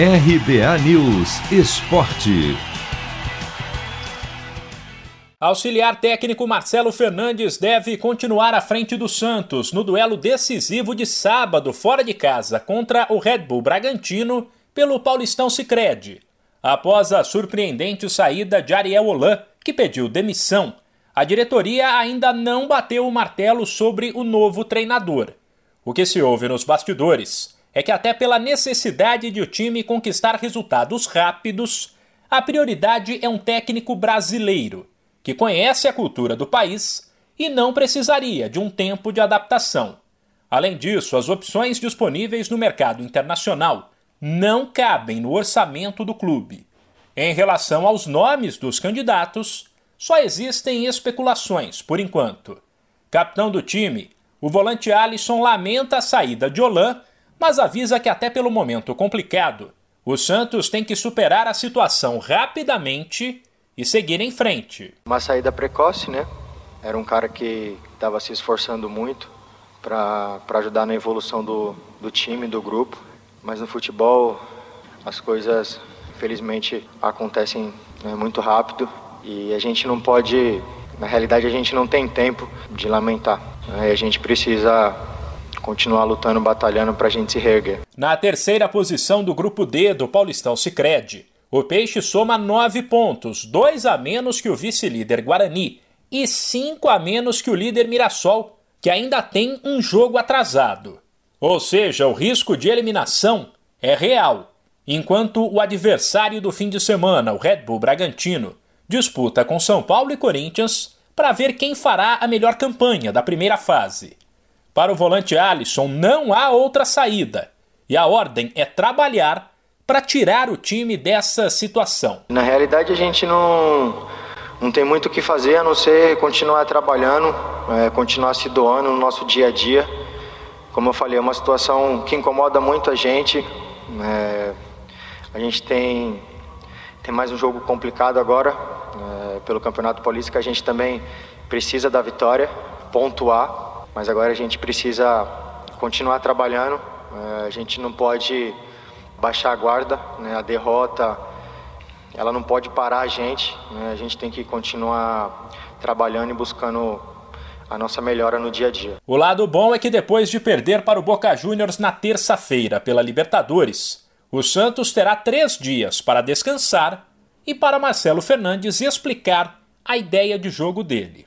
RBA News Esporte. Auxiliar técnico Marcelo Fernandes deve continuar à frente do Santos no duelo decisivo de sábado fora de casa contra o Red Bull Bragantino pelo Paulistão Sicredi. Após a surpreendente saída de Ariel Holan, que pediu demissão, a diretoria ainda não bateu o martelo sobre o novo treinador. O que se ouve nos bastidores é que, até pela necessidade de o time conquistar resultados rápidos, a prioridade é um técnico brasileiro que conhece a cultura do país e não precisaria de um tempo de adaptação. Além disso, as opções disponíveis no mercado internacional não cabem no orçamento do clube. Em relação aos nomes dos candidatos, só existem especulações por enquanto. Capitão do time, o volante Alisson lamenta a saída de Olan, mas avisa que, até pelo momento complicado, o Santos tem que superar a situação rapidamente e seguir em frente. Uma saída precoce, né? Era um cara que estava se esforçando muito para ajudar na evolução do, do time, do grupo. Mas no futebol as coisas, infelizmente, acontecem né, muito rápido e a gente não pode, na realidade, a gente não tem tempo de lamentar. Né? A gente precisa continuar lutando, batalhando para a gente se reerguer. Na terceira posição do grupo D do Paulistão Sicredi, o Peixe soma nove pontos, dois a menos que o vice-líder Guarani e cinco a menos que o líder Mirassol, que ainda tem um jogo atrasado. Ou seja, o risco de eliminação é real, enquanto o adversário do fim de semana, o Red Bull Bragantino, disputa com São Paulo e Corinthians para ver quem fará a melhor campanha da primeira fase. Para o volante Alisson, não há outra saída, e a ordem é trabalhar para tirar o time dessa situação? Na realidade, a gente não, não tem muito o que fazer a não ser continuar trabalhando, é, continuar se doando no nosso dia a dia. Como eu falei, é uma situação que incomoda muito a gente. É, a gente tem, tem mais um jogo complicado agora é, pelo Campeonato Paulista que a gente também precisa da vitória, pontuar, mas agora a gente precisa continuar trabalhando. É, a gente não pode baixar a guarda, né? a derrota ela não pode parar a gente, né? a gente tem que continuar trabalhando e buscando a nossa melhora no dia a dia. O lado bom é que depois de perder para o Boca Juniors na terça-feira pela Libertadores, o Santos terá três dias para descansar e para Marcelo Fernandes explicar a ideia de jogo dele.